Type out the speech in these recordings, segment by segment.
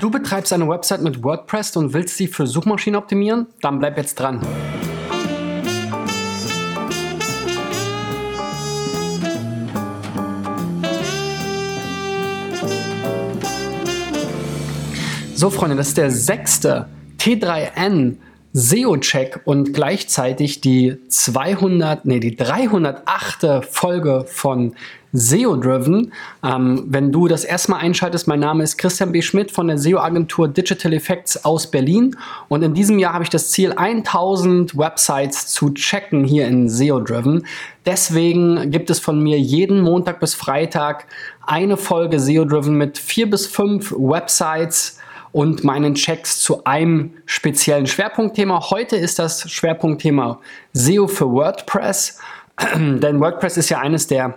Du betreibst eine Website mit WordPress und willst sie für Suchmaschinen optimieren? Dann bleib jetzt dran. So, Freunde, das ist der sechste T3N SEO-Check und gleichzeitig die 200, nee, die 308. Folge von SEO-Driven. Ähm, wenn du das erstmal einschaltest, mein Name ist Christian B. Schmidt von der SEO-Agentur Digital Effects aus Berlin und in diesem Jahr habe ich das Ziel, 1000 Websites zu checken hier in SEO-Driven. Deswegen gibt es von mir jeden Montag bis Freitag eine Folge SEO-Driven mit vier bis fünf Websites, und meinen Checks zu einem speziellen Schwerpunktthema. Heute ist das Schwerpunktthema SEO für WordPress, denn WordPress ist ja eines der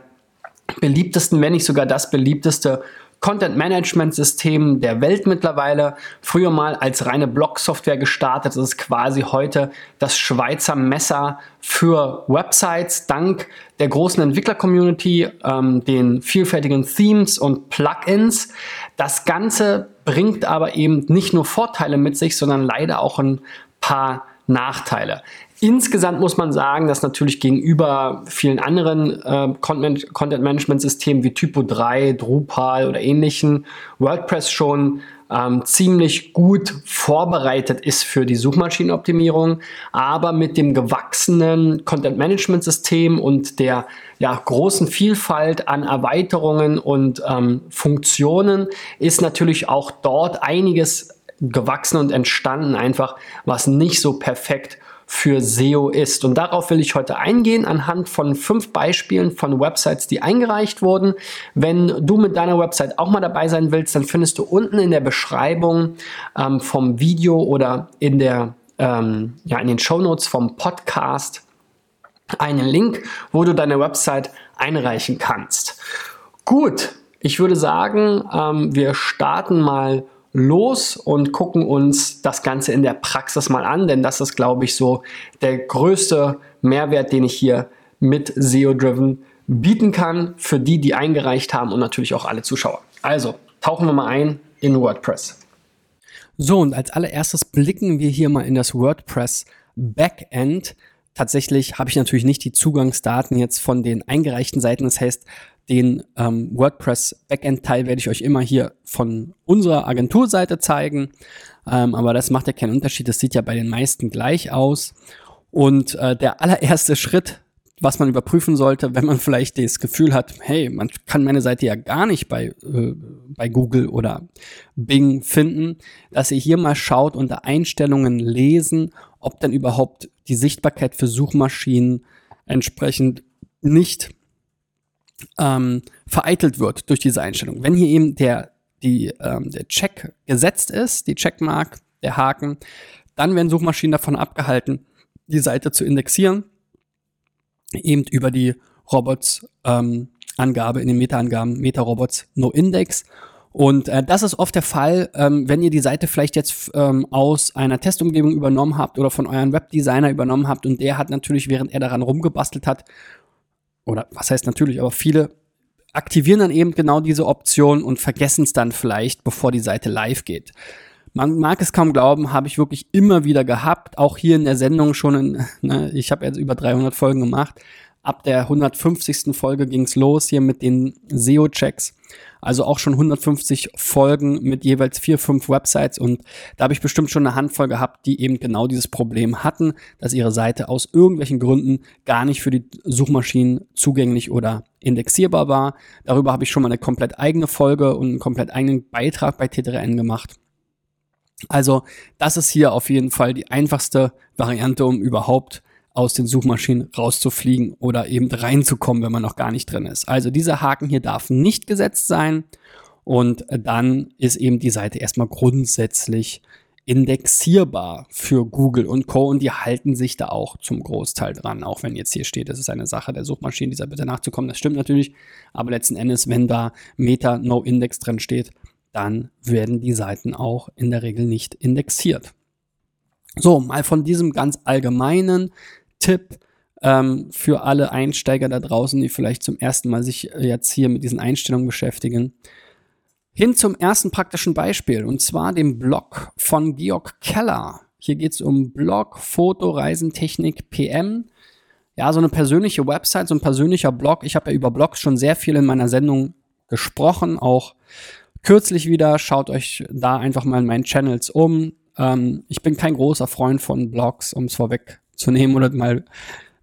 beliebtesten, wenn nicht sogar das beliebteste Content Management System der Welt mittlerweile. Früher mal als reine Blog-Software gestartet. Das ist quasi heute das Schweizer Messer für Websites. Dank der großen Entwickler-Community, ähm, den vielfältigen Themes und Plugins. Das Ganze bringt aber eben nicht nur Vorteile mit sich, sondern leider auch ein paar Nachteile. Insgesamt muss man sagen, dass natürlich gegenüber vielen anderen äh, Content-Management-Systemen wie Typo 3, Drupal oder ähnlichen WordPress schon ähm, ziemlich gut vorbereitet ist für die Suchmaschinenoptimierung, aber mit dem gewachsenen Content-Management-System und der ja, großen Vielfalt an Erweiterungen und ähm, Funktionen ist natürlich auch dort einiges gewachsen und entstanden, einfach was nicht so perfekt für SEO ist. Und darauf will ich heute eingehen anhand von fünf Beispielen von Websites, die eingereicht wurden. Wenn du mit deiner Website auch mal dabei sein willst, dann findest du unten in der Beschreibung ähm, vom Video oder in der ähm, ja, in den Show Notes vom Podcast einen Link, wo du deine Website einreichen kannst. Gut, ich würde sagen, ähm, wir starten mal los und gucken uns das Ganze in der Praxis mal an, denn das ist, glaube ich, so der größte Mehrwert, den ich hier mit SEO-Driven bieten kann für die, die eingereicht haben und natürlich auch alle Zuschauer. Also, tauchen wir mal ein in WordPress. So, und als allererstes blicken wir hier mal in das WordPress Backend. Tatsächlich habe ich natürlich nicht die Zugangsdaten jetzt von den eingereichten Seiten. Das heißt, den ähm, WordPress Backend-Teil werde ich euch immer hier von unserer Agenturseite zeigen. Ähm, aber das macht ja keinen Unterschied. Das sieht ja bei den meisten gleich aus. Und äh, der allererste Schritt, was man überprüfen sollte, wenn man vielleicht das Gefühl hat, hey, man kann meine Seite ja gar nicht bei, äh, bei Google oder Bing finden, dass ihr hier mal schaut unter Einstellungen lesen, ob dann überhaupt die Sichtbarkeit für Suchmaschinen entsprechend nicht ähm, vereitelt wird durch diese Einstellung. Wenn hier eben der, die, ähm, der Check gesetzt ist, die Checkmark, der Haken, dann werden Suchmaschinen davon abgehalten, die Seite zu indexieren, eben über die Robots-Angabe ähm, in den Meta-Angaben, Meta-Robots No Index. Und äh, das ist oft der Fall, ähm, wenn ihr die Seite vielleicht jetzt ähm, aus einer Testumgebung übernommen habt oder von euren Webdesigner übernommen habt und der hat natürlich, während er daran rumgebastelt hat, oder was heißt natürlich, aber viele aktivieren dann eben genau diese Option und vergessen es dann vielleicht, bevor die Seite live geht. Man mag es kaum glauben, habe ich wirklich immer wieder gehabt, auch hier in der Sendung schon, in, ne, ich habe jetzt über 300 Folgen gemacht, ab der 150. Folge ging es los hier mit den SEO-Checks. Also auch schon 150 Folgen mit jeweils vier, fünf Websites und da habe ich bestimmt schon eine Handvoll gehabt, die eben genau dieses Problem hatten, dass ihre Seite aus irgendwelchen Gründen gar nicht für die Suchmaschinen zugänglich oder indexierbar war. Darüber habe ich schon mal eine komplett eigene Folge und einen komplett eigenen Beitrag bei T3N gemacht. Also das ist hier auf jeden Fall die einfachste Variante, um überhaupt aus den Suchmaschinen rauszufliegen oder eben reinzukommen, wenn man noch gar nicht drin ist. Also dieser Haken hier darf nicht gesetzt sein und dann ist eben die Seite erstmal grundsätzlich indexierbar für Google und Co. Und die halten sich da auch zum Großteil dran, auch wenn jetzt hier steht, es ist eine Sache der Suchmaschinen, dieser Bitte nachzukommen. Das stimmt natürlich, aber letzten Endes, wenn da Meta No Index drin steht, dann werden die Seiten auch in der Regel nicht indexiert. So, mal von diesem ganz allgemeinen Tipp ähm, für alle Einsteiger da draußen, die vielleicht zum ersten Mal sich jetzt hier mit diesen Einstellungen beschäftigen. Hin zum ersten praktischen Beispiel und zwar dem Blog von Georg Keller. Hier geht es um Blog, Foto, Reisentechnik, PM. Ja, so eine persönliche Website, so ein persönlicher Blog. Ich habe ja über Blogs schon sehr viel in meiner Sendung gesprochen, auch kürzlich wieder. Schaut euch da einfach mal in meinen Channels um. Ähm, ich bin kein großer Freund von Blogs, um es vorwegzunehmen oder mal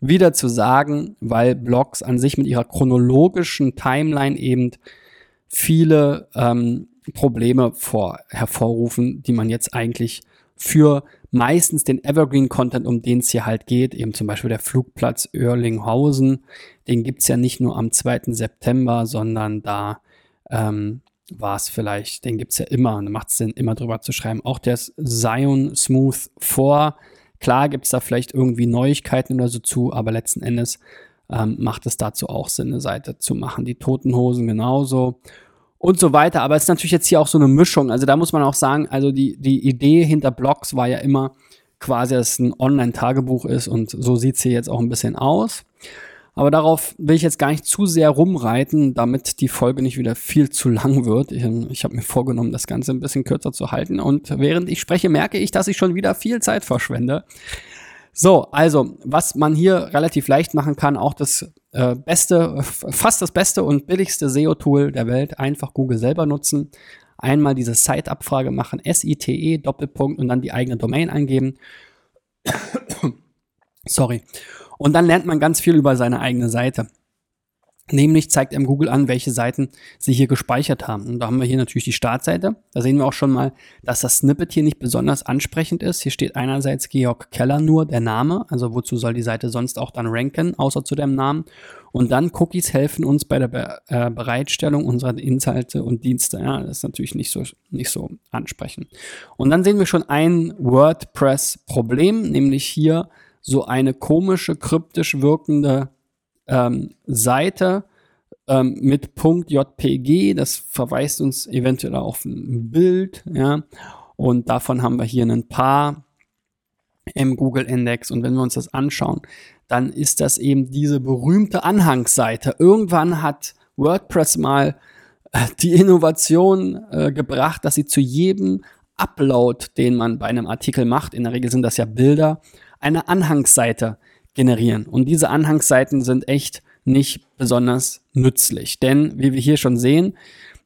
wieder zu sagen, weil Blogs an sich mit ihrer chronologischen Timeline eben viele ähm, Probleme vor, hervorrufen, die man jetzt eigentlich für meistens den Evergreen-Content, um den es hier halt geht, eben zum Beispiel der Flugplatz Oerlinghausen, den gibt's ja nicht nur am 2. September, sondern da ähm, war es vielleicht, den gibt's ja immer und macht es Sinn, immer drüber zu schreiben. Auch der Zion Smooth 4, klar gibt's da vielleicht irgendwie Neuigkeiten oder so zu, aber letzten Endes ähm, macht es dazu auch Sinn, eine Seite zu machen. Die Toten Hosen genauso und so weiter. Aber es ist natürlich jetzt hier auch so eine Mischung. Also da muss man auch sagen, also die, die Idee hinter Blogs war ja immer quasi, dass es ein Online-Tagebuch ist und so sieht's hier jetzt auch ein bisschen aus. Aber darauf will ich jetzt gar nicht zu sehr rumreiten, damit die Folge nicht wieder viel zu lang wird. Ich, ich habe mir vorgenommen, das Ganze ein bisschen kürzer zu halten. Und während ich spreche, merke ich, dass ich schon wieder viel Zeit verschwende. So, also, was man hier relativ leicht machen kann, auch das äh, beste, fast das beste und billigste SEO-Tool der Welt, einfach Google selber nutzen. Einmal diese Site-Abfrage machen, S-I-T-E, Doppelpunkt und dann die eigene Domain eingeben. Sorry. Und dann lernt man ganz viel über seine eigene Seite. Nämlich zeigt einem Google an, welche Seiten sie hier gespeichert haben. Und da haben wir hier natürlich die Startseite. Da sehen wir auch schon mal, dass das Snippet hier nicht besonders ansprechend ist. Hier steht einerseits Georg Keller nur, der Name. Also wozu soll die Seite sonst auch dann ranken, außer zu dem Namen. Und dann Cookies helfen uns bei der Be äh, Bereitstellung unserer Inhalte und Dienste. Ja, das ist natürlich nicht so, nicht so ansprechend. Und dann sehen wir schon ein WordPress-Problem, nämlich hier so eine komische, kryptisch wirkende ähm, Seite ähm, mit .jpg, das verweist uns eventuell auf ein Bild, ja, und davon haben wir hier ein paar im Google Index. Und wenn wir uns das anschauen, dann ist das eben diese berühmte Anhangsseite. Irgendwann hat WordPress mal äh, die Innovation äh, gebracht, dass sie zu jedem Upload, den man bei einem Artikel macht, in der Regel sind das ja Bilder, eine Anhangsseite generieren. Und diese Anhangsseiten sind echt nicht besonders nützlich. Denn, wie wir hier schon sehen,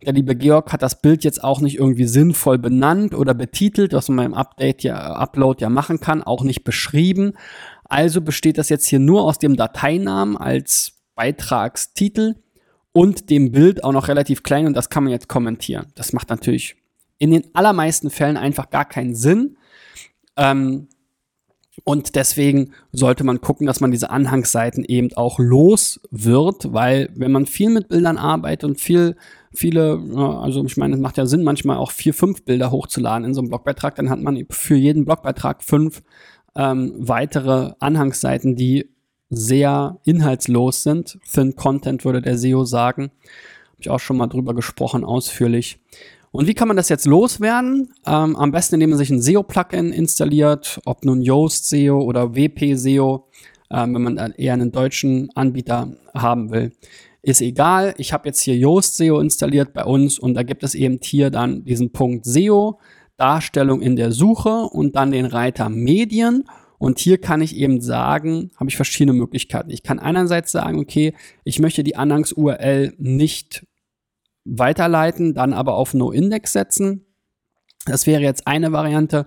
der liebe Georg hat das Bild jetzt auch nicht irgendwie sinnvoll benannt oder betitelt, was man beim Update ja, Upload ja machen kann, auch nicht beschrieben. Also besteht das jetzt hier nur aus dem Dateinamen als Beitragstitel und dem Bild auch noch relativ klein und das kann man jetzt kommentieren. Das macht natürlich in den allermeisten Fällen einfach gar keinen Sinn. Ähm, und deswegen sollte man gucken, dass man diese Anhangsseiten eben auch los wird, weil wenn man viel mit Bildern arbeitet und viel, viele, also ich meine, es macht ja Sinn, manchmal auch vier, fünf Bilder hochzuladen in so einem Blogbeitrag, dann hat man für jeden Blogbeitrag fünf ähm, weitere Anhangsseiten, die sehr inhaltslos sind. Thin Content würde der SEO sagen. Habe ich auch schon mal drüber gesprochen, ausführlich. Und wie kann man das jetzt loswerden? Ähm, am besten, indem man sich ein SEO-Plugin installiert, ob nun Yoast SEO oder WP SEO, ähm, wenn man eher einen deutschen Anbieter haben will. Ist egal. Ich habe jetzt hier Yoast SEO installiert bei uns und da gibt es eben hier dann diesen Punkt SEO, Darstellung in der Suche und dann den Reiter Medien. Und hier kann ich eben sagen, habe ich verschiedene Möglichkeiten. Ich kann einerseits sagen, okay, ich möchte die Anhangs-URL nicht weiterleiten, dann aber auf No-Index setzen. Das wäre jetzt eine Variante.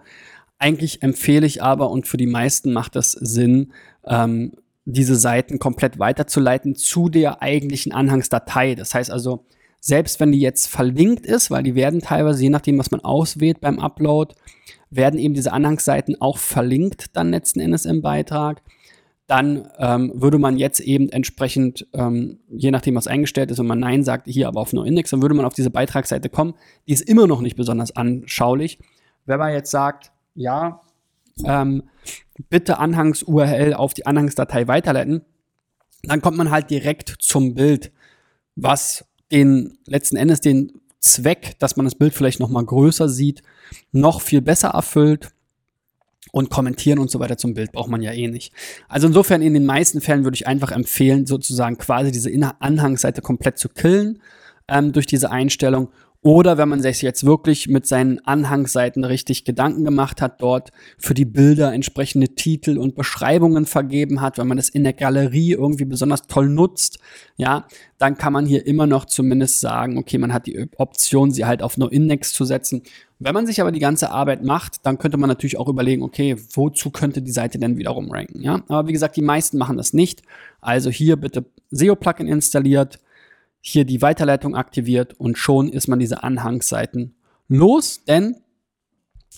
Eigentlich empfehle ich aber, und für die meisten macht das Sinn, ähm, diese Seiten komplett weiterzuleiten zu der eigentlichen Anhangsdatei. Das heißt also, selbst wenn die jetzt verlinkt ist, weil die werden teilweise, je nachdem, was man auswählt beim Upload, werden eben diese Anhangsseiten auch verlinkt dann letzten Endes im Beitrag dann ähm, würde man jetzt eben entsprechend, ähm, je nachdem, was eingestellt ist, wenn man Nein sagt, hier aber auf No Index, dann würde man auf diese Beitragsseite kommen. Die ist immer noch nicht besonders anschaulich. Wenn man jetzt sagt, ja, ähm, bitte Anhangs-URL auf die Anhangsdatei weiterleiten, dann kommt man halt direkt zum Bild, was den letzten Endes den Zweck, dass man das Bild vielleicht noch mal größer sieht, noch viel besser erfüllt und kommentieren und so weiter zum Bild braucht man ja eh nicht. Also insofern in den meisten Fällen würde ich einfach empfehlen, sozusagen quasi diese Anhangsseite komplett zu killen ähm, durch diese Einstellung Oder wenn man sich jetzt wirklich mit seinen Anhangsseiten richtig Gedanken gemacht hat, dort für die Bilder entsprechende Titel und Beschreibungen vergeben hat, wenn man das in der Galerie irgendwie besonders toll nutzt, ja, dann kann man hier immer noch zumindest sagen, okay, man hat die Option, sie halt auf No Index zu setzen. Wenn man sich aber die ganze Arbeit macht, dann könnte man natürlich auch überlegen, okay, wozu könnte die Seite denn wiederum ranken, ja? Aber wie gesagt, die meisten machen das nicht. Also hier bitte SEO-Plugin installiert, hier die Weiterleitung aktiviert und schon ist man diese Anhangsseiten los, denn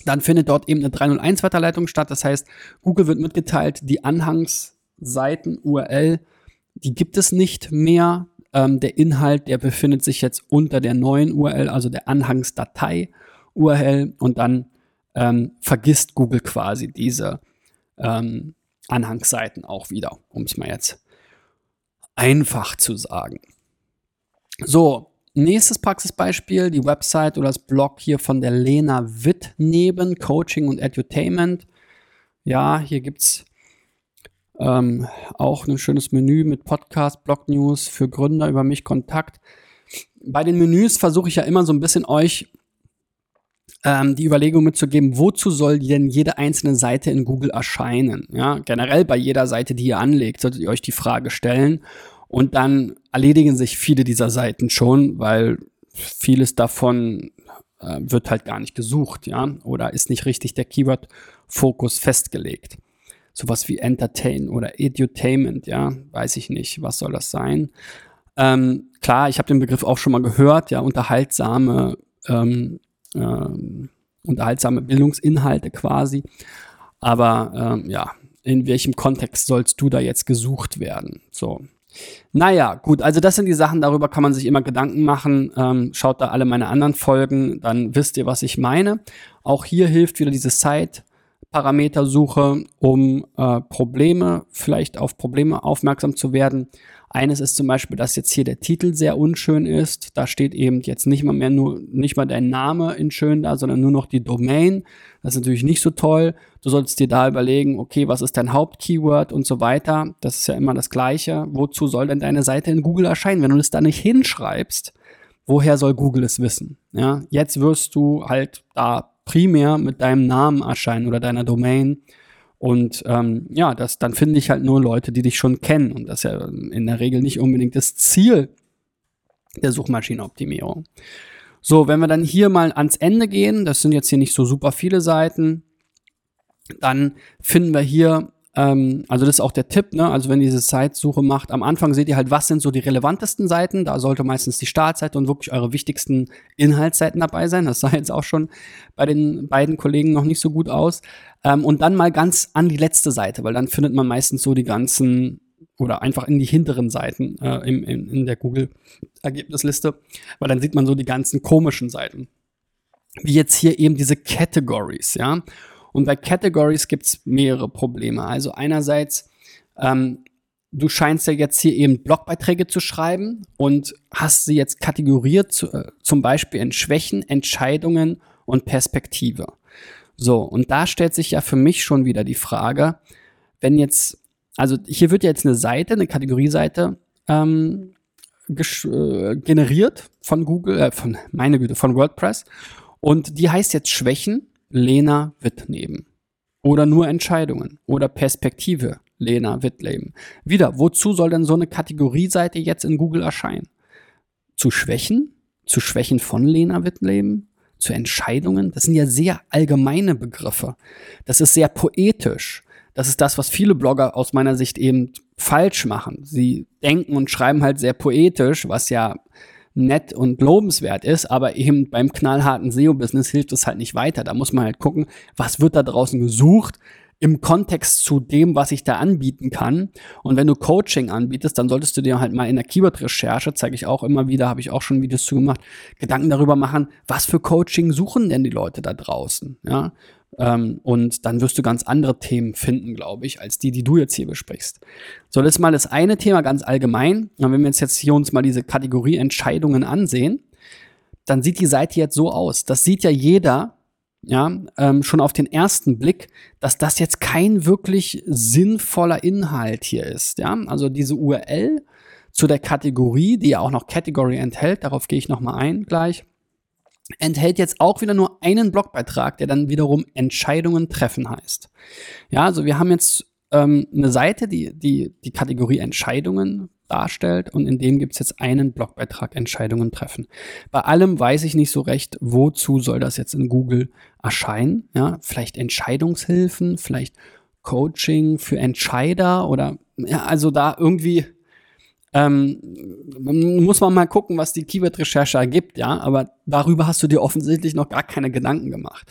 dann findet dort eben eine 301 Weiterleitung statt. Das heißt, Google wird mitgeteilt, die Anhangsseiten URL, die gibt es nicht mehr. Ähm, der Inhalt, der befindet sich jetzt unter der neuen URL, also der Anhangsdatei URL und dann ähm, vergisst Google quasi diese ähm, Anhangsseiten auch wieder, um es mal jetzt einfach zu sagen. So, nächstes Praxisbeispiel, die Website oder das Blog hier von der Lena Witt neben Coaching und Edutainment. Ja, hier gibt es ähm, auch ein schönes Menü mit Podcast, Blog News für Gründer über mich, Kontakt. Bei den Menüs versuche ich ja immer so ein bisschen euch ähm, die Überlegung mitzugeben, wozu soll denn jede einzelne Seite in Google erscheinen? Ja, generell bei jeder Seite, die ihr anlegt, solltet ihr euch die Frage stellen. Und dann erledigen sich viele dieser Seiten schon, weil vieles davon äh, wird halt gar nicht gesucht, ja, oder ist nicht richtig der Keyword-Fokus festgelegt. Sowas wie Entertain oder Edutainment, ja, weiß ich nicht, was soll das sein? Ähm, klar, ich habe den Begriff auch schon mal gehört, ja, unterhaltsame, ähm, ähm, unterhaltsame Bildungsinhalte quasi. Aber ähm, ja, in welchem Kontext sollst du da jetzt gesucht werden? So, naja, gut, also das sind die Sachen, darüber kann man sich immer Gedanken machen. Ähm, schaut da alle meine anderen Folgen, dann wisst ihr, was ich meine. Auch hier hilft wieder diese Site-Parametersuche, um äh, Probleme, vielleicht auf Probleme aufmerksam zu werden. Eines ist zum Beispiel, dass jetzt hier der Titel sehr unschön ist. Da steht eben jetzt nicht mal mehr nur, nicht mal dein Name in schön da, sondern nur noch die Domain. Das ist natürlich nicht so toll. Du solltest dir da überlegen, okay, was ist dein Hauptkeyword und so weiter. Das ist ja immer das Gleiche. Wozu soll denn deine Seite in Google erscheinen? Wenn du das da nicht hinschreibst, woher soll Google es wissen? Ja, jetzt wirst du halt da primär mit deinem Namen erscheinen oder deiner Domain und ähm, ja, das, dann finde ich halt nur Leute, die dich schon kennen. Und das ist ja in der Regel nicht unbedingt das Ziel der Suchmaschinenoptimierung. So, wenn wir dann hier mal ans Ende gehen, das sind jetzt hier nicht so super viele Seiten, dann finden wir hier ähm, also das ist auch der Tipp, ne? Also wenn ihr diese Sitesuche macht, am Anfang seht ihr halt, was sind so die relevantesten Seiten. Da sollte meistens die Startseite und wirklich eure wichtigsten Inhaltsseiten dabei sein. Das sah jetzt auch schon bei den beiden Kollegen noch nicht so gut aus. Ähm, und dann mal ganz an die letzte Seite, weil dann findet man meistens so die ganzen oder einfach in die hinteren Seiten äh, im, in, in der Google-Ergebnisliste, weil dann sieht man so die ganzen komischen Seiten. Wie jetzt hier eben diese Categories, ja. Und bei Categories gibt es mehrere Probleme. Also einerseits, ähm, du scheinst ja jetzt hier eben Blogbeiträge zu schreiben und hast sie jetzt kategoriert, zu, äh, zum Beispiel in Schwächen, Entscheidungen und Perspektive. So, und da stellt sich ja für mich schon wieder die Frage, wenn jetzt, also hier wird jetzt eine Seite, eine Kategorieseite ähm, äh, generiert von Google, äh, von, meine Güte, von WordPress und die heißt jetzt Schwächen Lena Wittneben. Oder nur Entscheidungen oder Perspektive Lena Wittleben. Wieder, wozu soll denn so eine Kategorieseite jetzt in Google erscheinen? Zu Schwächen? Zu Schwächen von Lena Wittleben? Zu Entscheidungen? Das sind ja sehr allgemeine Begriffe. Das ist sehr poetisch. Das ist das, was viele Blogger aus meiner Sicht eben falsch machen. Sie denken und schreiben halt sehr poetisch, was ja nett und lobenswert ist, aber eben beim knallharten SEO-Business hilft es halt nicht weiter. Da muss man halt gucken, was wird da draußen gesucht im Kontext zu dem, was ich da anbieten kann. Und wenn du Coaching anbietest, dann solltest du dir halt mal in der Keyword-Recherche, zeige ich auch immer wieder, habe ich auch schon Videos zu gemacht, Gedanken darüber machen, was für Coaching suchen denn die Leute da draußen, ja? Ähm, und dann wirst du ganz andere Themen finden, glaube ich, als die, die du jetzt hier besprichst. So, das ist mal das eine Thema ganz allgemein. Und wenn wir uns jetzt hier uns mal diese Kategorie Entscheidungen ansehen, dann sieht die Seite jetzt so aus. Das sieht ja jeder, ja, ähm, schon auf den ersten Blick, dass das jetzt kein wirklich sinnvoller Inhalt hier ist. Ja, also diese URL zu der Kategorie, die ja auch noch Category enthält, darauf gehe ich nochmal ein gleich enthält jetzt auch wieder nur einen Blogbeitrag, der dann wiederum Entscheidungen treffen heißt. Ja, also wir haben jetzt ähm, eine Seite, die, die die Kategorie Entscheidungen darstellt und in dem gibt es jetzt einen Blogbeitrag Entscheidungen treffen. Bei allem weiß ich nicht so recht, wozu soll das jetzt in Google erscheinen. Ja, vielleicht Entscheidungshilfen, vielleicht Coaching für Entscheider oder ja, also da irgendwie ähm, muss man mal gucken, was die Keyword-Recherche ergibt, ja, aber darüber hast du dir offensichtlich noch gar keine Gedanken gemacht.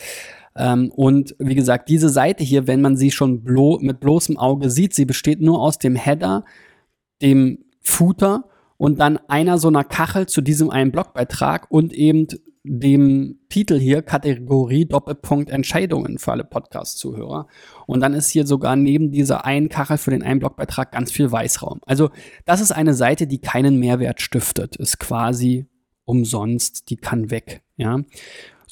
Ähm, und wie gesagt, diese Seite hier, wenn man sie schon blo mit bloßem Auge sieht, sie besteht nur aus dem Header, dem Footer und dann einer so einer Kachel zu diesem einen Blogbeitrag und eben dem Titel hier Kategorie Doppelpunkt Entscheidungen für alle Podcast-Zuhörer. Und dann ist hier sogar neben dieser einen Kachel für den einen Blogbeitrag ganz viel Weißraum. Also das ist eine Seite, die keinen Mehrwert stiftet, ist quasi umsonst, die kann weg, ja.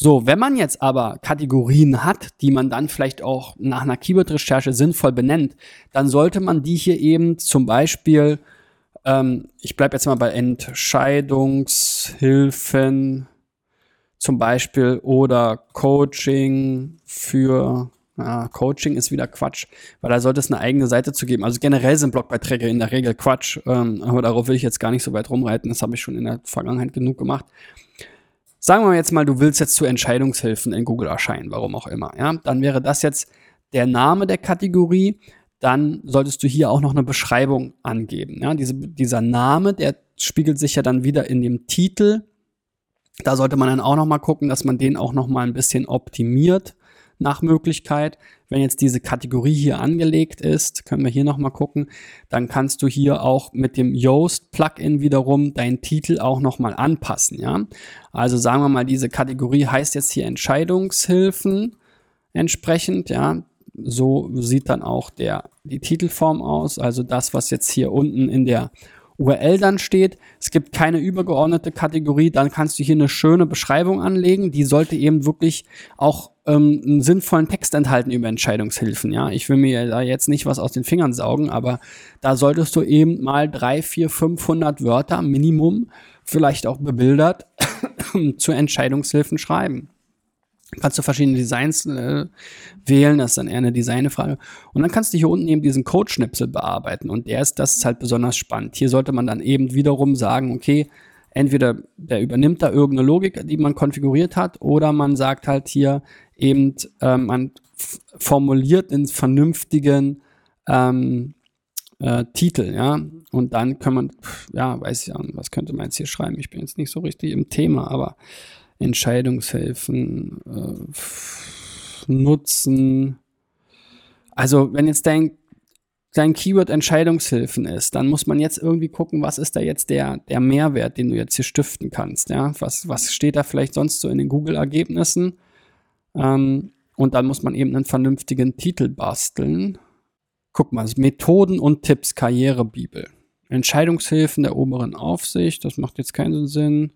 So, wenn man jetzt aber Kategorien hat, die man dann vielleicht auch nach einer Keyword-Recherche sinnvoll benennt, dann sollte man die hier eben zum Beispiel, ähm, ich bleibe jetzt mal bei Entscheidungshilfen, zum Beispiel oder Coaching für ja, Coaching ist wieder Quatsch, weil da sollte es eine eigene Seite zu geben. Also generell sind Blogbeiträge in der Regel Quatsch, ähm, aber darauf will ich jetzt gar nicht so weit rumreiten. Das habe ich schon in der Vergangenheit genug gemacht. Sagen wir jetzt mal, du willst jetzt zu Entscheidungshilfen in Google erscheinen, warum auch immer. Ja, dann wäre das jetzt der Name der Kategorie. Dann solltest du hier auch noch eine Beschreibung angeben. Ja, diese, dieser Name, der spiegelt sich ja dann wieder in dem Titel da sollte man dann auch noch mal gucken, dass man den auch noch mal ein bisschen optimiert nach Möglichkeit. Wenn jetzt diese Kategorie hier angelegt ist, können wir hier noch mal gucken, dann kannst du hier auch mit dem Yoast Plugin wiederum deinen Titel auch noch mal anpassen, ja? Also sagen wir mal, diese Kategorie heißt jetzt hier Entscheidungshilfen entsprechend, ja? So sieht dann auch der die Titelform aus, also das, was jetzt hier unten in der URL dann steht, es gibt keine übergeordnete Kategorie, dann kannst du hier eine schöne Beschreibung anlegen. Die sollte eben wirklich auch ähm, einen sinnvollen Text enthalten über Entscheidungshilfen. Ja, ich will mir da jetzt nicht was aus den Fingern saugen, aber da solltest du eben mal drei, vier, 500 Wörter Minimum, vielleicht auch bebildert, zu Entscheidungshilfen schreiben kannst du verschiedene Designs äh, wählen, das ist dann eher eine Designfrage. Und dann kannst du hier unten eben diesen Code-Schnipsel bearbeiten und der ist, das ist halt besonders spannend. Hier sollte man dann eben wiederum sagen, okay, entweder der übernimmt da irgendeine Logik, die man konfiguriert hat, oder man sagt halt hier eben, ähm, man formuliert den vernünftigen ähm, äh, Titel, ja. Und dann kann man, ja, weiß ich was könnte man jetzt hier schreiben? Ich bin jetzt nicht so richtig im Thema, aber Entscheidungshilfen äh, nutzen. Also, wenn jetzt dein, dein Keyword Entscheidungshilfen ist, dann muss man jetzt irgendwie gucken, was ist da jetzt der, der Mehrwert, den du jetzt hier stiften kannst. Ja? Was, was steht da vielleicht sonst so in den Google-Ergebnissen? Ähm, und dann muss man eben einen vernünftigen Titel basteln. Guck mal, Methoden und Tipps, Karrierebibel. Entscheidungshilfen der oberen Aufsicht, das macht jetzt keinen Sinn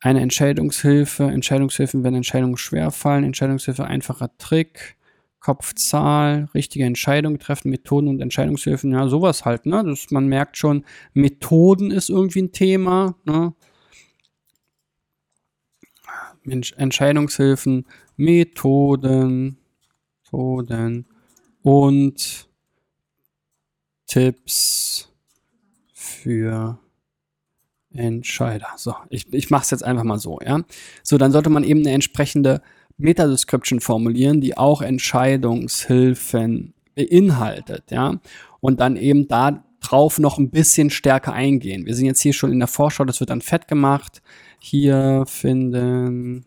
eine Entscheidungshilfe, Entscheidungshilfen, wenn Entscheidungen schwerfallen, Entscheidungshilfe einfacher Trick, Kopfzahl, richtige Entscheidungen treffen, Methoden und Entscheidungshilfen, ja, sowas halt, ne? Das, man merkt schon, Methoden ist irgendwie ein Thema, ne? Entscheidungshilfen, Methoden, Methoden und Tipps für Entscheider. So, ich, ich mache es jetzt einfach mal so, ja. So, dann sollte man eben eine entsprechende Meta-Description formulieren, die auch Entscheidungshilfen beinhaltet, ja. Und dann eben da drauf noch ein bisschen stärker eingehen. Wir sind jetzt hier schon in der Vorschau, das wird dann fett gemacht. Hier finden,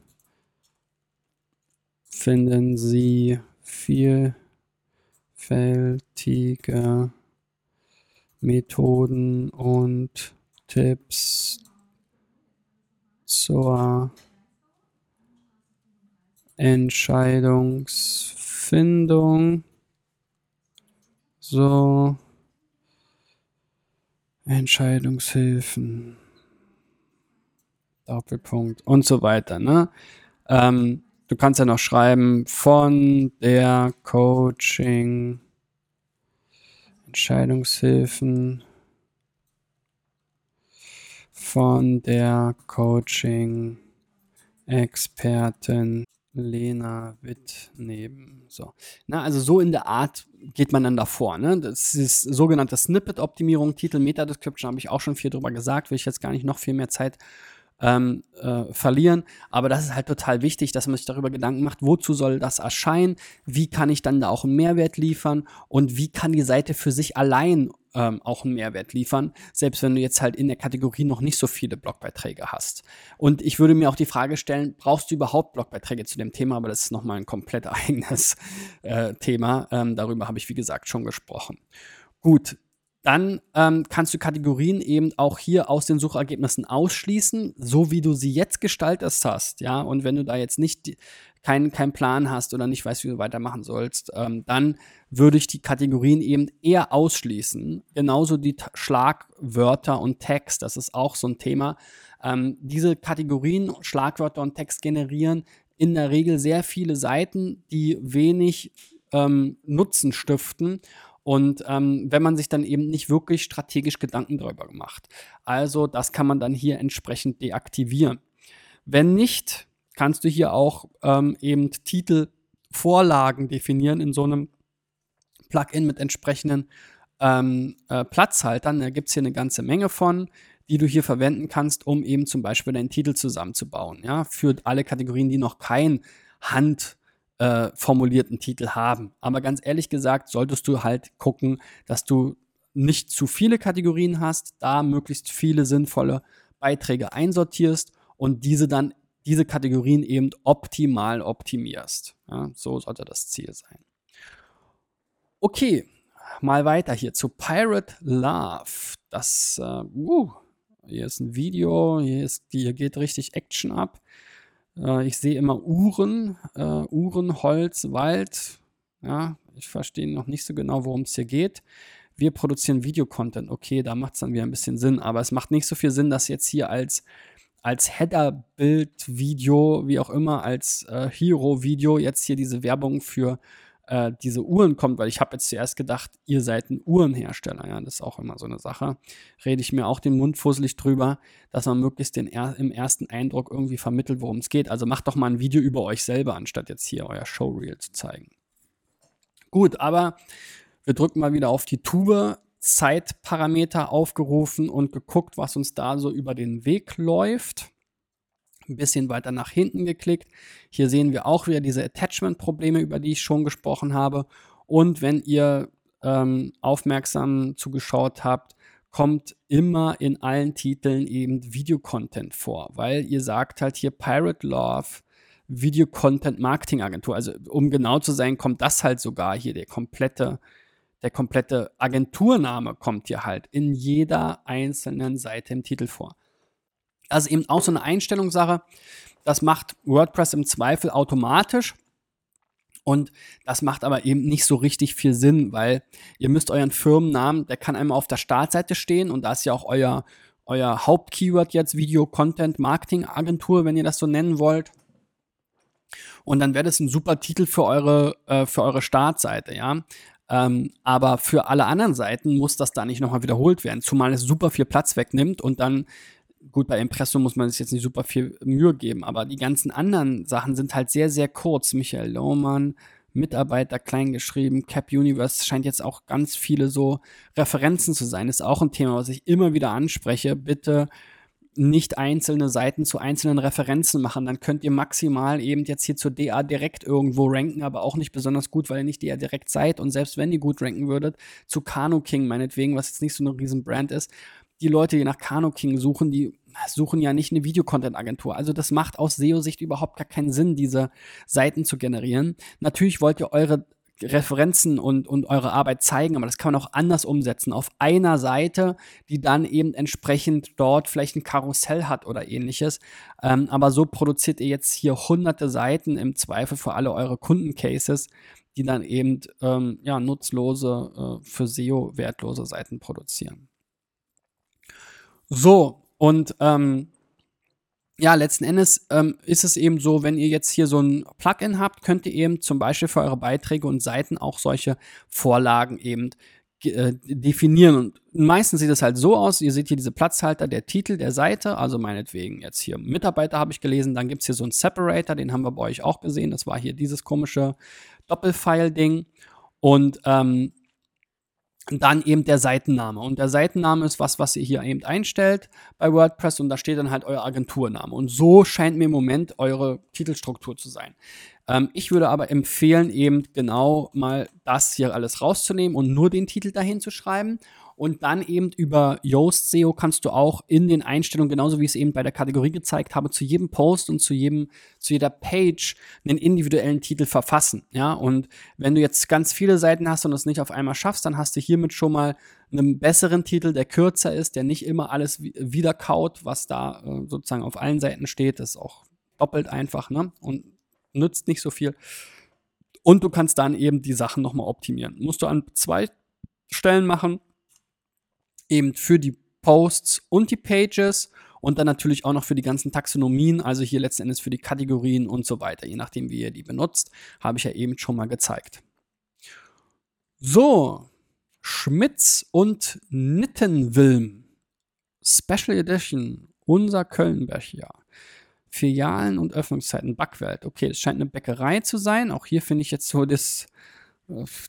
finden Sie vielfältige Methoden und Tipps zur Entscheidungsfindung. So. Entscheidungshilfen. Doppelpunkt und so weiter. Ne? Ähm, du kannst ja noch schreiben von der Coaching Entscheidungshilfen von der Coaching Experten Lena Witt neben. So. Na, also so in der Art geht man dann davor. Ne? Das ist sogenannte Snippet-Optimierung, Titel, Meta-Description, habe ich auch schon viel drüber gesagt, will ich jetzt gar nicht noch viel mehr Zeit ähm, äh, verlieren. Aber das ist halt total wichtig, dass man sich darüber Gedanken macht, wozu soll das erscheinen, wie kann ich dann da auch einen Mehrwert liefern und wie kann die Seite für sich allein ähm, auch einen Mehrwert liefern, selbst wenn du jetzt halt in der Kategorie noch nicht so viele Blogbeiträge hast. Und ich würde mir auch die Frage stellen, brauchst du überhaupt Blogbeiträge zu dem Thema? Aber das ist nochmal ein komplett eigenes äh, Thema. Ähm, darüber habe ich, wie gesagt, schon gesprochen. Gut, dann ähm, kannst du Kategorien eben auch hier aus den Suchergebnissen ausschließen, so wie du sie jetzt gestaltet hast, ja. Und wenn du da jetzt nicht keinen kein Plan hast oder nicht weißt, wie du weitermachen sollst, ähm, dann würde ich die Kategorien eben eher ausschließen. Genauso die T Schlagwörter und Text, das ist auch so ein Thema. Ähm, diese Kategorien, Schlagwörter und Text generieren in der Regel sehr viele Seiten, die wenig ähm, Nutzen stiften und ähm, wenn man sich dann eben nicht wirklich strategisch Gedanken darüber macht. Also das kann man dann hier entsprechend deaktivieren. Wenn nicht, kannst du hier auch ähm, eben Titelvorlagen definieren in so einem Plugin mit entsprechenden ähm, äh, Platzhaltern. Da gibt es hier eine ganze Menge von, die du hier verwenden kannst, um eben zum Beispiel deinen Titel zusammenzubauen. Ja, für alle Kategorien, die noch kein Hand äh, formulierten Titel haben. Aber ganz ehrlich gesagt, solltest du halt gucken, dass du nicht zu viele Kategorien hast, da möglichst viele sinnvolle Beiträge einsortierst und diese dann diese Kategorien eben optimal optimierst. Ja, so sollte das Ziel sein. Okay, mal weiter hier zu Pirate Love. Das, äh, uh, hier ist ein Video, hier, ist, hier geht richtig Action ab. Äh, ich sehe immer Uhren, äh, Uhren, Holz, Wald. Ja, ich verstehe noch nicht so genau, worum es hier geht. Wir produzieren Videocontent. Okay, da macht es dann wieder ein bisschen Sinn, aber es macht nicht so viel Sinn, das jetzt hier als, als Header-Bild, Video, wie auch immer, als äh, Hero-Video jetzt hier diese Werbung für äh, diese Uhren kommt, weil ich habe jetzt zuerst gedacht, ihr seid ein Uhrenhersteller. Ja, das ist auch immer so eine Sache. Rede ich mir auch den Mund fusselig drüber, dass man möglichst den er im ersten Eindruck irgendwie vermittelt, worum es geht. Also macht doch mal ein Video über euch selber, anstatt jetzt hier euer Showreel zu zeigen. Gut, aber wir drücken mal wieder auf die Tube. Zeitparameter aufgerufen und geguckt, was uns da so über den Weg läuft ein bisschen weiter nach hinten geklickt. Hier sehen wir auch wieder diese Attachment-Probleme, über die ich schon gesprochen habe. Und wenn ihr ähm, aufmerksam zugeschaut habt, kommt immer in allen Titeln eben Videocontent vor, weil ihr sagt halt hier Pirate Love, Video Content Marketing Agentur. Also um genau zu sein, kommt das halt sogar hier der komplette der komplette Agenturname kommt hier halt in jeder einzelnen Seite im Titel vor. Also eben auch so eine Einstellungssache. Das macht WordPress im Zweifel automatisch. Und das macht aber eben nicht so richtig viel Sinn, weil ihr müsst euren Firmennamen, der kann einmal auf der Startseite stehen und da ist ja auch euer, euer Hauptkeyword jetzt Video Content Marketing Agentur, wenn ihr das so nennen wollt. Und dann wäre das ein super Titel für eure, äh, für eure Startseite, ja. Ähm, aber für alle anderen Seiten muss das da nicht nochmal wiederholt werden, zumal es super viel Platz wegnimmt und dann gut, bei Impresso muss man sich jetzt nicht super viel Mühe geben, aber die ganzen anderen Sachen sind halt sehr, sehr kurz. Michael Lohmann, Mitarbeiter klein geschrieben, Cap Universe scheint jetzt auch ganz viele so Referenzen zu sein. Ist auch ein Thema, was ich immer wieder anspreche. Bitte nicht einzelne Seiten zu einzelnen Referenzen machen. Dann könnt ihr maximal eben jetzt hier zur DA direkt irgendwo ranken, aber auch nicht besonders gut, weil ihr nicht DA direkt seid. Und selbst wenn ihr gut ranken würdet, zu Kano King meinetwegen, was jetzt nicht so eine riesen Brand ist, die Leute, die nach Kano King suchen, die suchen ja nicht eine Videocontent-Agentur. Also das macht aus SEO-Sicht überhaupt gar keinen Sinn, diese Seiten zu generieren. Natürlich wollt ihr eure Referenzen und, und eure Arbeit zeigen, aber das kann man auch anders umsetzen. Auf einer Seite, die dann eben entsprechend dort vielleicht ein Karussell hat oder ähnliches. Ähm, aber so produziert ihr jetzt hier hunderte Seiten im Zweifel für alle eure Kundencases, die dann eben ähm, ja, nutzlose, äh, für SEO wertlose Seiten produzieren. So, und ähm, ja, letzten Endes ähm, ist es eben so, wenn ihr jetzt hier so ein Plugin habt, könnt ihr eben zum Beispiel für eure Beiträge und Seiten auch solche Vorlagen eben äh, definieren. Und meistens sieht es halt so aus, ihr seht hier diese Platzhalter, der Titel der Seite, also meinetwegen jetzt hier Mitarbeiter habe ich gelesen, dann gibt es hier so einen Separator, den haben wir bei euch auch gesehen, das war hier dieses komische Doppelfile-Ding. Und ähm, dann eben der Seitenname. Und der Seitenname ist was, was ihr hier eben einstellt bei WordPress und da steht dann halt euer Agenturname. Und so scheint mir im Moment eure Titelstruktur zu sein. Ähm, ich würde aber empfehlen, eben genau mal das hier alles rauszunehmen und nur den Titel dahin zu schreiben und dann eben über Yoast SEO kannst du auch in den Einstellungen, genauso wie ich es eben bei der Kategorie gezeigt habe, zu jedem Post und zu jedem, zu jeder Page einen individuellen Titel verfassen. Ja, und wenn du jetzt ganz viele Seiten hast und es nicht auf einmal schaffst, dann hast du hiermit schon mal einen besseren Titel, der kürzer ist, der nicht immer alles wiederkaut, was da äh, sozusagen auf allen Seiten steht. Das ist auch doppelt einfach, ne? Und nützt nicht so viel. Und du kannst dann eben die Sachen nochmal optimieren. Musst du an zwei Stellen machen eben für die Posts und die Pages und dann natürlich auch noch für die ganzen Taxonomien, also hier letzten Endes für die Kategorien und so weiter, je nachdem, wie ihr die benutzt, habe ich ja eben schon mal gezeigt. So, Schmitz und Nittenwilm, Special Edition, unser Kölnbecher. Filialen und Öffnungszeiten, Backwelt. Okay, es scheint eine Bäckerei zu sein. Auch hier finde ich jetzt so das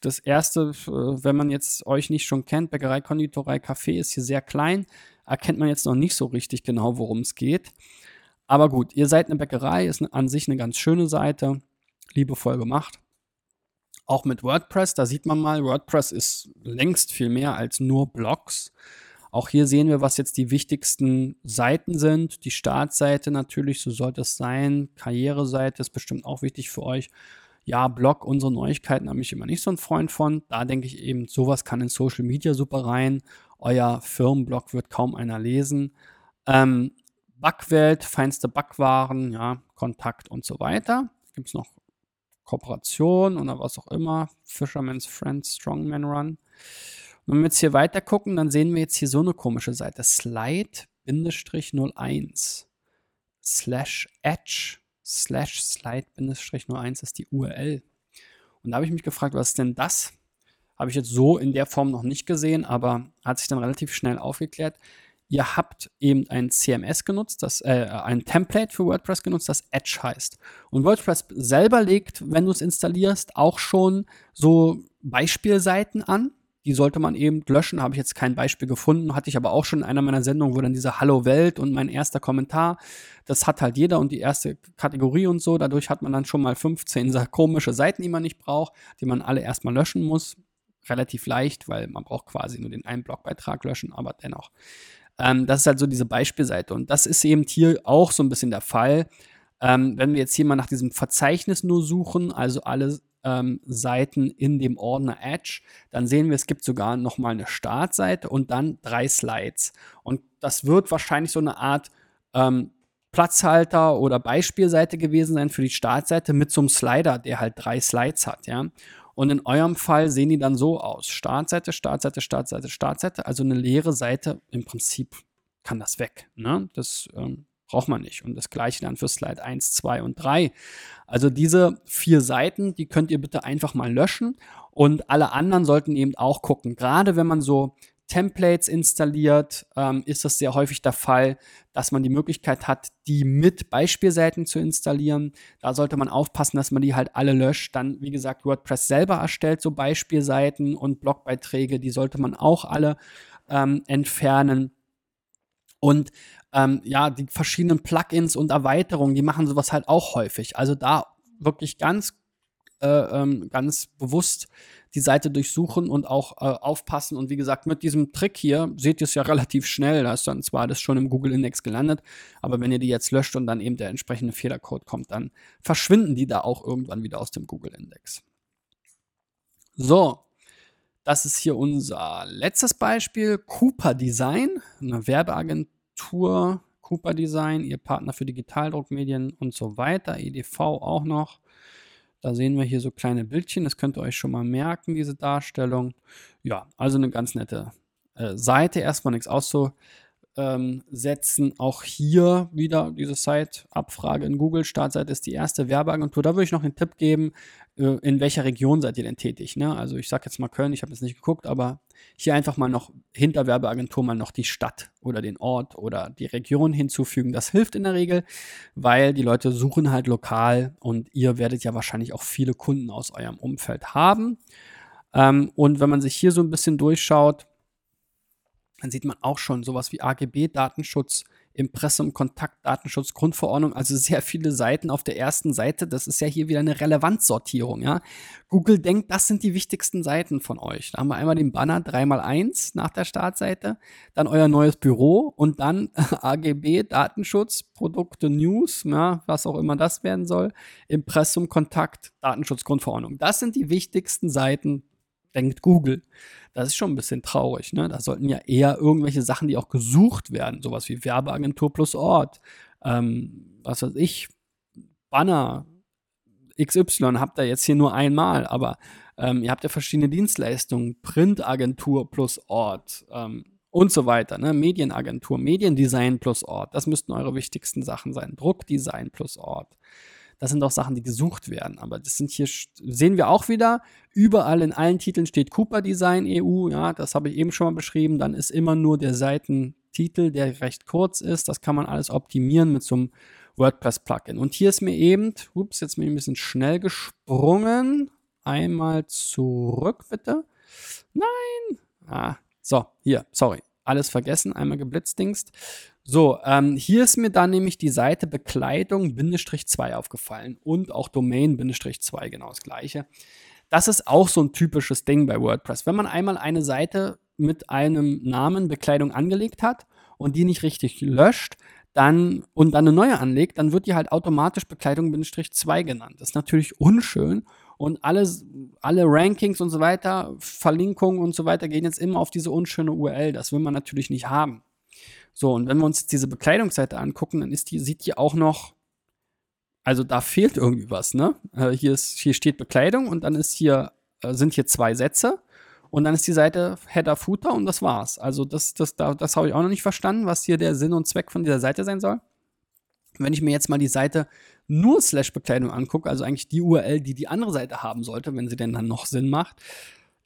das erste, wenn man jetzt euch nicht schon kennt, Bäckerei, Konditorei, Café ist hier sehr klein, erkennt man jetzt noch nicht so richtig genau, worum es geht. Aber gut, ihr seid eine Bäckerei, ist an sich eine ganz schöne Seite, liebevoll gemacht. Auch mit WordPress, da sieht man mal, WordPress ist längst viel mehr als nur Blogs. Auch hier sehen wir, was jetzt die wichtigsten Seiten sind. Die Startseite natürlich, so sollte es sein. Karriereseite ist bestimmt auch wichtig für euch ja, Blog, unsere Neuigkeiten, habe ich immer nicht so ein Freund von. Da denke ich eben, sowas kann in Social Media super rein. Euer Firmenblog wird kaum einer lesen. Ähm, Backwelt, feinste Backwaren, ja, Kontakt und so weiter. Gibt es noch Kooperation oder was auch immer. Fisherman's Friends, Strongman Run. wenn wir jetzt hier weiter gucken, dann sehen wir jetzt hier so eine komische Seite. Slide-01 slash Edge slash slide-01 ist die URL. Und da habe ich mich gefragt, was ist denn das? Habe ich jetzt so in der Form noch nicht gesehen, aber hat sich dann relativ schnell aufgeklärt. Ihr habt eben ein CMS genutzt, das, äh, ein Template für WordPress genutzt, das Edge heißt. Und WordPress selber legt, wenn du es installierst, auch schon so Beispielseiten an, die sollte man eben löschen. Habe ich jetzt kein Beispiel gefunden, hatte ich aber auch schon in einer meiner Sendungen, wo dann diese Hallo Welt und mein erster Kommentar, das hat halt jeder und die erste Kategorie und so. Dadurch hat man dann schon mal 15 komische Seiten, die man nicht braucht, die man alle erstmal löschen muss. Relativ leicht, weil man braucht quasi nur den einen Blogbeitrag löschen, aber dennoch. Ähm, das ist halt so diese Beispielseite und das ist eben hier auch so ein bisschen der Fall. Ähm, wenn wir jetzt hier mal nach diesem Verzeichnis nur suchen, also alle ähm, Seiten in dem Ordner Edge, dann sehen wir, es gibt sogar noch mal eine Startseite und dann drei Slides. Und das wird wahrscheinlich so eine Art ähm, Platzhalter oder Beispielseite gewesen sein für die Startseite mit so einem Slider, der halt drei Slides hat, ja. Und in eurem Fall sehen die dann so aus: Startseite, Startseite, Startseite, Startseite. Also eine leere Seite. Im Prinzip kann das weg. Ne? Das ähm, braucht man nicht. Und das gleiche dann für Slide 1, 2 und 3. Also diese vier Seiten, die könnt ihr bitte einfach mal löschen. Und alle anderen sollten eben auch gucken. Gerade wenn man so Templates installiert, ähm, ist das sehr häufig der Fall, dass man die Möglichkeit hat, die mit Beispielseiten zu installieren. Da sollte man aufpassen, dass man die halt alle löscht. Dann, wie gesagt, WordPress selber erstellt so Beispielseiten und Blogbeiträge, die sollte man auch alle ähm, entfernen. Und ähm, ja, die verschiedenen Plugins und Erweiterungen, die machen sowas halt auch häufig. Also da wirklich ganz, äh, ähm, ganz bewusst die Seite durchsuchen und auch äh, aufpassen. Und wie gesagt, mit diesem Trick hier seht ihr es ja relativ schnell. Da ist dann zwar das schon im Google Index gelandet, aber wenn ihr die jetzt löscht und dann eben der entsprechende Fehlercode kommt, dann verschwinden die da auch irgendwann wieder aus dem Google Index. So, das ist hier unser letztes Beispiel. Cooper Design, eine Werbeagentur Tour, Cooper Design, ihr Partner für Digitaldruckmedien und so weiter, EDV auch noch. Da sehen wir hier so kleine Bildchen, das könnt ihr euch schon mal merken, diese Darstellung. Ja, also eine ganz nette äh, Seite, erstmal nichts auszu, ähm, setzen auch hier wieder diese Site-Abfrage in Google. Startseite ist die erste Werbeagentur. Da würde ich noch einen Tipp geben, äh, in welcher Region seid ihr denn tätig? Ne? Also ich sage jetzt mal Köln, ich habe jetzt nicht geguckt, aber hier einfach mal noch hinter Werbeagentur mal noch die Stadt oder den Ort oder die Region hinzufügen. Das hilft in der Regel, weil die Leute suchen halt lokal und ihr werdet ja wahrscheinlich auch viele Kunden aus eurem Umfeld haben. Ähm, und wenn man sich hier so ein bisschen durchschaut, dann sieht man auch schon sowas wie AGB, Datenschutz, Impressum, Kontakt, Datenschutz, Grundverordnung, also sehr viele Seiten auf der ersten Seite. Das ist ja hier wieder eine Relevanzsortierung, ja. Google denkt, das sind die wichtigsten Seiten von euch. Da haben wir einmal den Banner 3x1 nach der Startseite, dann euer neues Büro und dann AGB, Datenschutz, Produkte, News, ja, was auch immer das werden soll, Impressum, Kontakt, Datenschutz, Grundverordnung. Das sind die wichtigsten Seiten denkt Google. Das ist schon ein bisschen traurig. Ne? Da sollten ja eher irgendwelche Sachen, die auch gesucht werden, sowas wie Werbeagentur plus Ort, ähm, was weiß ich, Banner, XY habt ihr jetzt hier nur einmal, aber ähm, ihr habt ja verschiedene Dienstleistungen, Printagentur plus Ort ähm, und so weiter, ne? Medienagentur, Mediendesign plus Ort, das müssten eure wichtigsten Sachen sein, Druckdesign plus Ort. Das sind auch Sachen, die gesucht werden. Aber das sind hier, sehen wir auch wieder, überall in allen Titeln steht Cooper Design EU. Ja, das habe ich eben schon mal beschrieben. Dann ist immer nur der Seitentitel, der recht kurz ist. Das kann man alles optimieren mit so einem WordPress-Plugin. Und hier ist mir eben, ups, jetzt bin ich ein bisschen schnell gesprungen. Einmal zurück, bitte. Nein. Ah, so, hier, sorry. Alles vergessen, einmal geblitzdingst. So, ähm, hier ist mir dann nämlich die Seite Bekleidung-2 aufgefallen und auch Domain-2, genau das gleiche. Das ist auch so ein typisches Ding bei WordPress. Wenn man einmal eine Seite mit einem Namen Bekleidung angelegt hat und die nicht richtig löscht, dann und dann eine neue anlegt, dann wird die halt automatisch Bekleidung-2 genannt. Das ist natürlich unschön und alles, alle Rankings und so weiter, Verlinkungen und so weiter gehen jetzt immer auf diese unschöne URL. Das will man natürlich nicht haben. So, und wenn wir uns jetzt diese Bekleidungsseite angucken, dann ist die, sieht die auch noch, also da fehlt irgendwie was, ne? Äh, hier, ist, hier steht Bekleidung und dann ist hier, äh, sind hier zwei Sätze und dann ist die Seite Header Footer und das war's. Also das, das, das, das habe ich auch noch nicht verstanden, was hier der Sinn und Zweck von dieser Seite sein soll. Wenn ich mir jetzt mal die Seite nur Slash Bekleidung angucke, also eigentlich die URL, die die andere Seite haben sollte, wenn sie denn dann noch Sinn macht,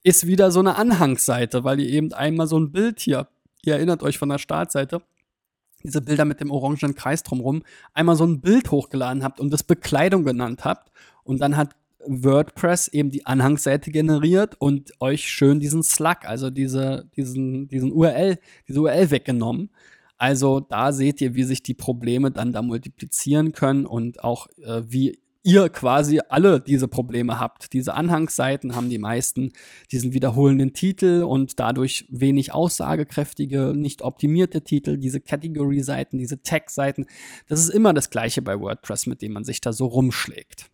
ist wieder so eine Anhangsseite, weil ihr eben einmal so ein Bild hier ihr erinnert euch von der Startseite, diese Bilder mit dem orangenen Kreis drumherum, einmal so ein Bild hochgeladen habt und das Bekleidung genannt habt. Und dann hat WordPress eben die Anhangsseite generiert und euch schön diesen Slug, also diese, diesen, diesen URL, diese URL weggenommen. Also da seht ihr, wie sich die Probleme dann da multiplizieren können und auch äh, wie ihr quasi alle diese Probleme habt. Diese Anhangsseiten haben die meisten diesen wiederholenden Titel und dadurch wenig aussagekräftige, nicht optimierte Titel, diese Category-Seiten, diese Tag-Seiten. Das ist immer das gleiche bei WordPress, mit dem man sich da so rumschlägt.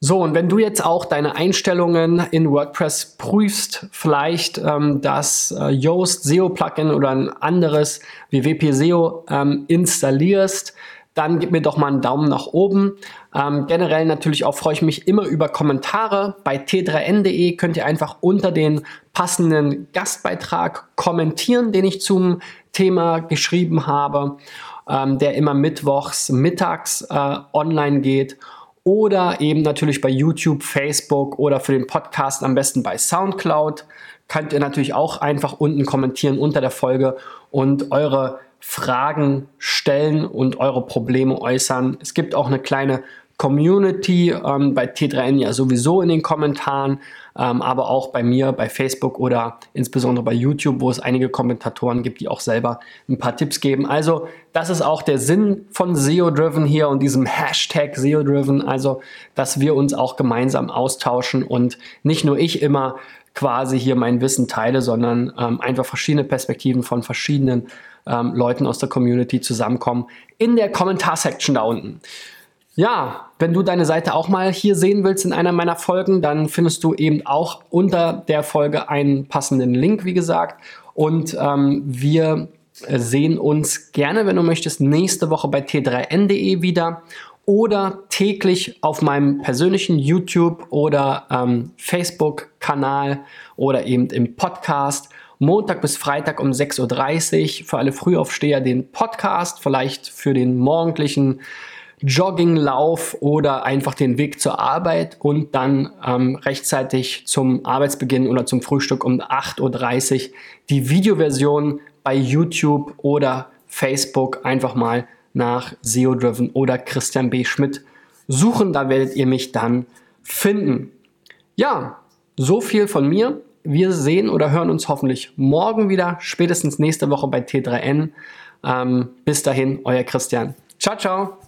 So, und wenn du jetzt auch deine Einstellungen in WordPress prüfst, vielleicht ähm, das äh, Yoast SEO Plugin oder ein anderes wie WP SEO ähm, installierst, dann gib mir doch mal einen Daumen nach oben. Ähm, generell natürlich auch freue ich mich immer über Kommentare. Bei t3n.de könnt ihr einfach unter den passenden Gastbeitrag kommentieren, den ich zum Thema geschrieben habe, ähm, der immer mittwochs mittags äh, online geht. Oder eben natürlich bei YouTube, Facebook oder für den Podcast am besten bei SoundCloud. Könnt ihr natürlich auch einfach unten kommentieren unter der Folge und eure Fragen stellen und eure Probleme äußern. Es gibt auch eine kleine Community ähm, bei T3N ja sowieso in den Kommentaren, ähm, aber auch bei mir bei Facebook oder insbesondere bei YouTube, wo es einige Kommentatoren gibt, die auch selber ein paar Tipps geben. Also das ist auch der Sinn von SEO-Driven hier und diesem Hashtag SEO-Driven, also dass wir uns auch gemeinsam austauschen und nicht nur ich immer quasi hier mein Wissen teile, sondern ähm, einfach verschiedene Perspektiven von verschiedenen ähm, Leuten aus der Community zusammenkommen in der Kommentarsektion da unten. Ja, wenn du deine Seite auch mal hier sehen willst in einer meiner Folgen, dann findest du eben auch unter der Folge einen passenden Link, wie gesagt. Und ähm, wir sehen uns gerne, wenn du möchtest, nächste Woche bei t3n.de wieder oder täglich auf meinem persönlichen YouTube oder ähm, Facebook-Kanal oder eben im Podcast Montag bis Freitag um 6.30 Uhr. Für alle Frühaufsteher den Podcast, vielleicht für den morgendlichen Jogginglauf oder einfach den Weg zur Arbeit und dann ähm, rechtzeitig zum Arbeitsbeginn oder zum Frühstück um 8.30 Uhr die Videoversion bei YouTube oder Facebook einfach mal nach SEO Driven oder Christian B. Schmidt suchen. Da werdet ihr mich dann finden. Ja, so viel von mir. Wir sehen oder hören uns hoffentlich morgen wieder, spätestens nächste Woche bei T3N. Ähm, bis dahin, euer Christian. Ciao, ciao.